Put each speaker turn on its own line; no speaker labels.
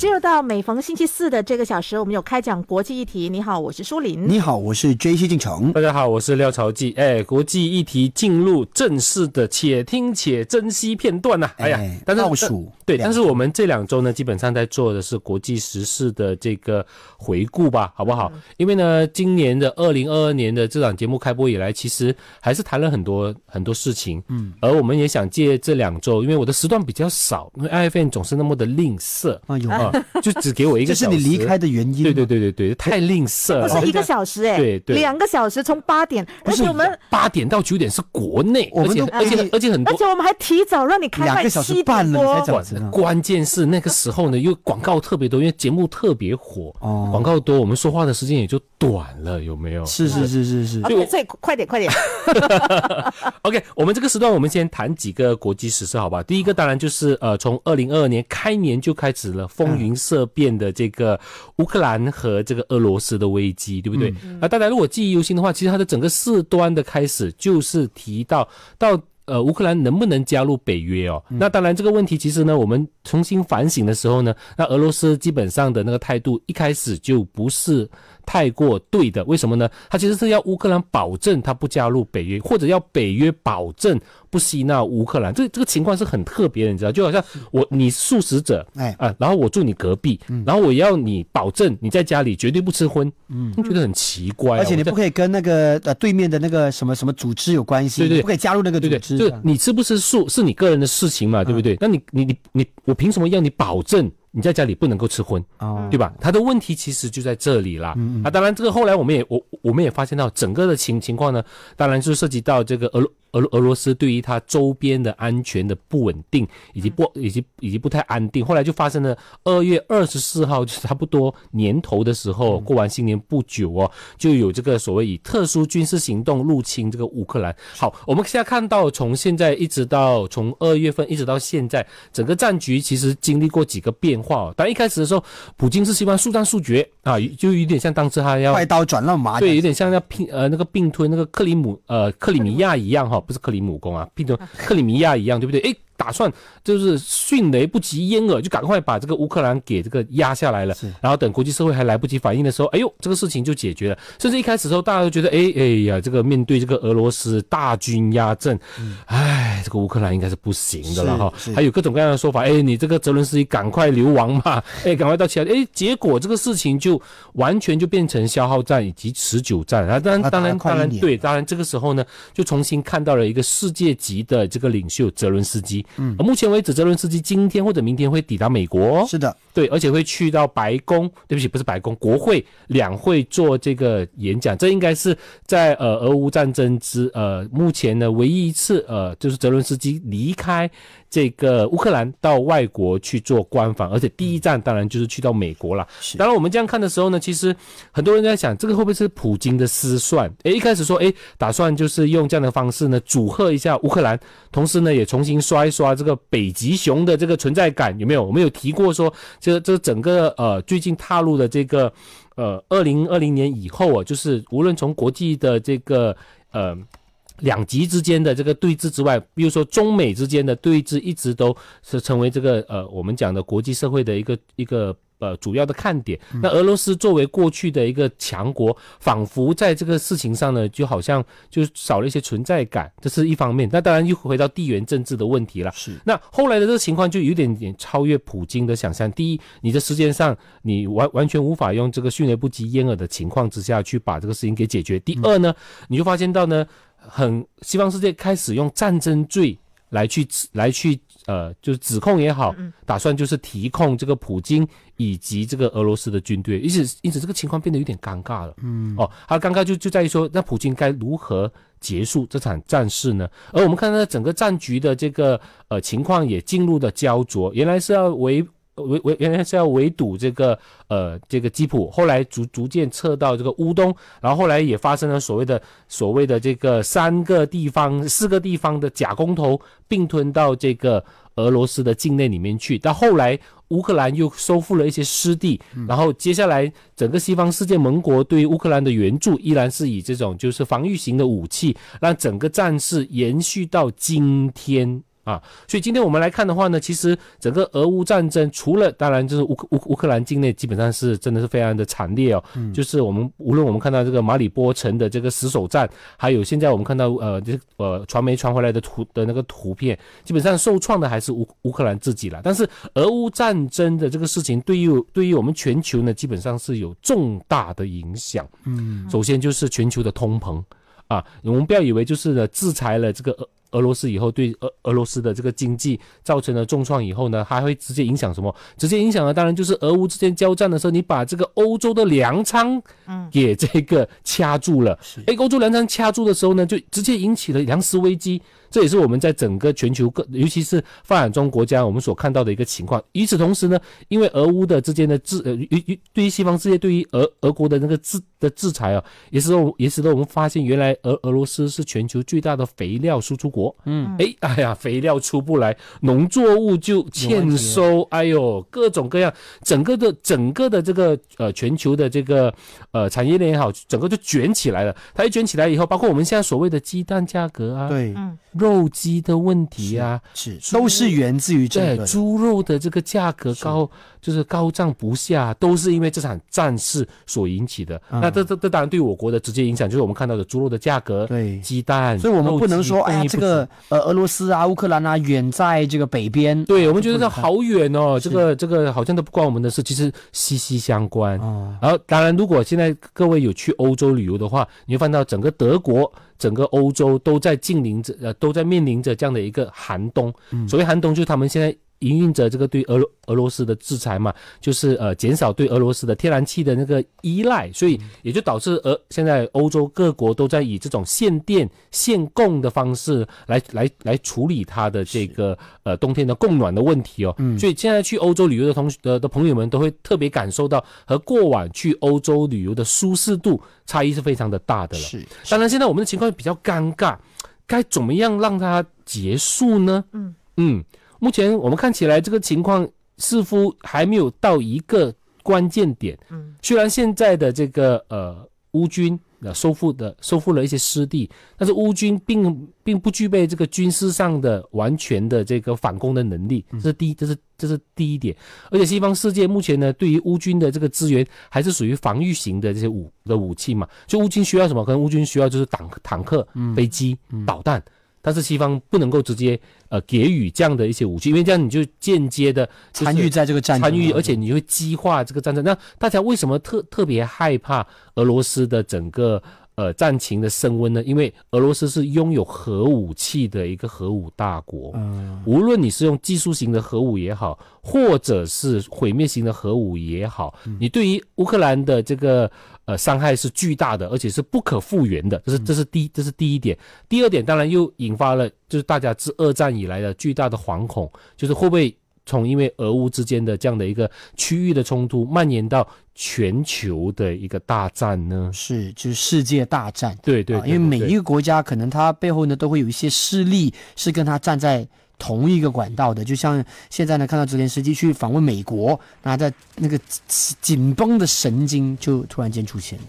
进入到每逢星期四的这个小时，我们有开讲国际议题。你好，我是舒林。
你好，我是 J C 进城。
大家好，我是廖朝记。哎，国际议题进入正式的且听且珍惜片段呐。哎呀，但是
倒数
对，但是我们这两周呢，基本上在做的是国际时事的这个回顾吧，好不好？因为呢，今年的二零二二年的这档节目开播以来，其实还是谈了很多很多事情。嗯，而我们也想借这两周，因为我的时段比较少，因为 i f n 总是那么的吝啬
啊，有
啊，就只给我一个小
时。这是你离开的原因。
对对对对对，太吝啬了。
不是一个小时哎，
对对，
两个小时从八点，而且我们
八点到九点是国内，
而
且而且而且很多，
而且我们还提早让你开
两个小时半了才讲。
关键是那个时候呢，又广告特别多，因为节目特别火，哦，广告多，我们说话的时间也就短了，有没有？
是是是是是，
就所以快点快点。
OK，我们这个时段我们先谈几个国际时事，好吧？第一个当然就是呃，从二零二二年开年就开始了风云色变的这个乌克兰和这个俄罗斯的危机，对不对？啊，大家如果记忆犹新的话，其实它的整个事端的开始就是提到到呃乌克兰能不能加入北约哦？那当然这个问题其实呢，我们重新反省的时候呢，那俄罗斯基本上的那个态度一开始就不是。太过对的，为什么呢？他其实是要乌克兰保证他不加入北约，或者要北约保证不吸纳乌克兰。这这个情况是很特别的，你知道？就好像我你素食者，哎啊，然后我住你隔壁，然后我要你保证你在家里绝对不吃荤，嗯，觉得很奇怪。
而且你不可以跟那个呃对面的那个什么什么组织有关系，
对对，
不可以加入那个组织。
就你吃不吃素是你个人的事情嘛，对不对？那你你你你，我凭什么要你保证？你在家里不能够吃荤，对吧？他的问题其实就在这里啦。啊，当然这个后来我们也我我们也发现到整个的情情况呢，当然就涉及到这个俄罗。俄俄罗斯对于它周边的安全的不稳定，以及不以及以及不太安定，后来就发生了二月二十四号，就差不多年头的时候，过完新年不久哦，就有这个所谓以特殊军事行动入侵这个乌克兰。好，我们现在看到从现在一直到从二月份一直到现在，整个战局其实经历过几个变化。但一开始的时候，普京是希望速战速决啊，就有点像当时他要
快刀斩乱麻，
对，有点像要拼呃那个并吞那个克里姆呃克里米亚一样哈。不是克里姆宫啊，变成克里米亚一样，对不对？诶，打算就是迅雷不及掩耳，就赶快把这个乌克兰给这个压下来了。然后等国际社会还来不及反应的时候，哎呦，这个事情就解决了。甚至一开始的时候，大家都觉得，哎哎呀，这个面对这个俄罗斯大军压阵，哎，这个乌克兰应该是不行的了哈。还有各种各样的说法，哎，你这个泽伦斯基赶快流亡嘛，哎，赶快到其他，哎，结果这个事情就完全就变成消耗战以及持久战。啊，当然，当然，当然，对，当然这个时候呢，就重新看到了一个世界级的这个领袖泽伦斯基。嗯，目前为止，泽伦斯基今天或者明天会抵达美国。
是的，
对，而且会去到白宫，对不起，不是白宫，国会两会做这个演讲。这应该是在呃俄乌战争之呃目前呢唯一一次呃就是泽伦斯基离开。这个乌克兰到外国去做官访，而且第一站当然就是去到美国了。当然，我们这样看的时候呢，其实很多人在想，这个会不会是普京的失算？诶，一开始说，诶，打算就是用这样的方式呢，祝贺一下乌克兰，同时呢，也重新刷一刷这个北极熊的这个存在感，有没有？我们有提过说，这这整个呃最近踏入的这个呃二零二零年以后啊，就是无论从国际的这个呃。两极之间的这个对峙之外，比如说中美之间的对峙，一直都是成为这个呃我们讲的国际社会的一个一个呃主要的看点。那俄罗斯作为过去的一个强国，仿佛在这个事情上呢，就好像就少了一些存在感，这是一方面。那当然又回到地缘政治的问题了。
是。
那后来的这个情况就有点点超越普京的想象。第一，你的时间上你完完全无法用这个迅雷不及掩耳的情况之下去把这个事情给解决。第二呢，你就发现到呢。很西方世界开始用战争罪来去来去呃，就是指控也好，打算就是提控这个普京以及这个俄罗斯的军队，因此因此这个情况变得有点尴尬了。嗯，哦，他尴尬就就在于说，那普京该如何结束这场战事呢？而我们看到整个战局的这个呃情况也进入了焦灼，原来是要围。围围原来是要围堵这个呃这个基辅，后来逐逐渐撤到这个乌东，然后后来也发生了所谓的所谓的这个三个地方四个地方的假公投并吞到这个俄罗斯的境内里面去。到后来乌克兰又收复了一些失地，然后接下来整个西方世界盟国对于乌克兰的援助依然是以这种就是防御型的武器，让整个战事延续到今天。啊。所以今天我们来看的话呢，其实整个俄乌战争，除了当然就是乌乌乌克兰境内基本上是真的是非常的惨烈哦，嗯就是我们无论我们看到这个马里波城的这个死守战，还有现在我们看到呃这呃传媒传回来的图的那个图片，基本上受创的还是乌乌克兰自己了。但是俄乌战争的这个事情，对于对于我们全球呢，基本上是有重大的影响。嗯，首先就是全球的通膨啊，我们不要以为就是呢制裁了这个俄俄罗斯以后，对俄俄罗斯的这个经济造成了重创以后呢，还会直接影响什么？直接影响的当然就是俄乌之间交战的时候，你把这个欧洲的粮仓
嗯
给这个掐住了。
是
哎，欧洲粮仓掐住的时候呢，就直接引起了粮食危机。这也是我们在整个全球各，尤其是发展中国家，我们所看到的一个情况。与此同时呢，因为俄乌的之间的制，呃，与与对于西方世界对于俄俄国的那个制的制裁啊，也使得我也使得我们发现，原来俄俄罗斯是全球最大的肥料输出国。嗯，哎，哎呀，肥料出不来，农作物就欠收，哎呦，各种各样，整个的整个的这个呃全球的这个呃产业链也好，整个就卷起来了。它一卷起来以后，包括我们现在所谓的鸡蛋价格啊，
对，
嗯
肉鸡的问题啊，
是都是源自于这。
猪肉的这个价格高，就是高涨不下，都是因为这场战事所引起的。
嗯。
那这这这当然对我国的直接影响，就是我们看到的猪肉的价格、
对，
鸡蛋，
所以我们不能说，哎这个呃，俄罗斯啊、乌克兰啊，远在这个北边。
对我们觉得这好远哦，这个这个好像都不关我们的事，其实息息相关。
哦，
然后，当然，如果现在各位有去欧洲旅游的话，你会看到整个德国、整个欧洲都在近临着，呃，都在面临着这样的一个寒冬。所谓寒冬，就是他们现在营运着这个对俄罗俄罗斯的制裁嘛，就是呃减少对俄罗斯的天然气的那个依赖，所以也就导致俄现在欧洲各国都在以这种限电限供的方式来来来处理它的这个呃冬天的供暖的问题哦。所以现在去欧洲旅游的同学的的朋友们都会特别感受到和过往去欧洲旅游的舒适度差异是非常的大的了。
是
当然，现在我们的情况比较尴尬，该怎么样让它结束呢？
嗯
嗯，目前我们看起来这个情况似乎还没有到一个关键点。
嗯，
虽然现在的这个呃乌军呃收复的收复了一些失地，但是乌军并并不具备这个军事上的完全的这个反攻的能力，这是第一，这是这是第一点。而且西方世界目前呢，对于乌军的这个资源还是属于防御型的这些武的武器嘛，就乌军需要什么？可能乌军需要就是坦坦克、飞机、导弹。但是西方不能够直接呃给予这样的一些武器，因为这样你就间接的
参与在这个战争
参与，而且你会激化这个战争。那大家为什么特特别害怕俄罗斯的整个呃战情的升温呢？因为俄罗斯是拥有核武器的一个核武大国，
嗯
无论你是用技术型的核武也好，或者是毁灭型的核武也好，你对于乌克兰的这个呃伤害是巨大的，而且是不可复原的。这是这是第这是第一点。第二点，当然又引发了就是大家自二战以来的巨大的惶恐，就是会不会从因为俄乌之间的这样的一个区域的冲突蔓延到全球的一个大战呢？
是就是世界大战。
对对
啊因为每一
个
个国家可能它背后呢都会有一些势力是跟它站在同一个管道的，就像现在呢看到泽连斯基去访问美国，那在那个紧紧绷的神经就突然间出现了。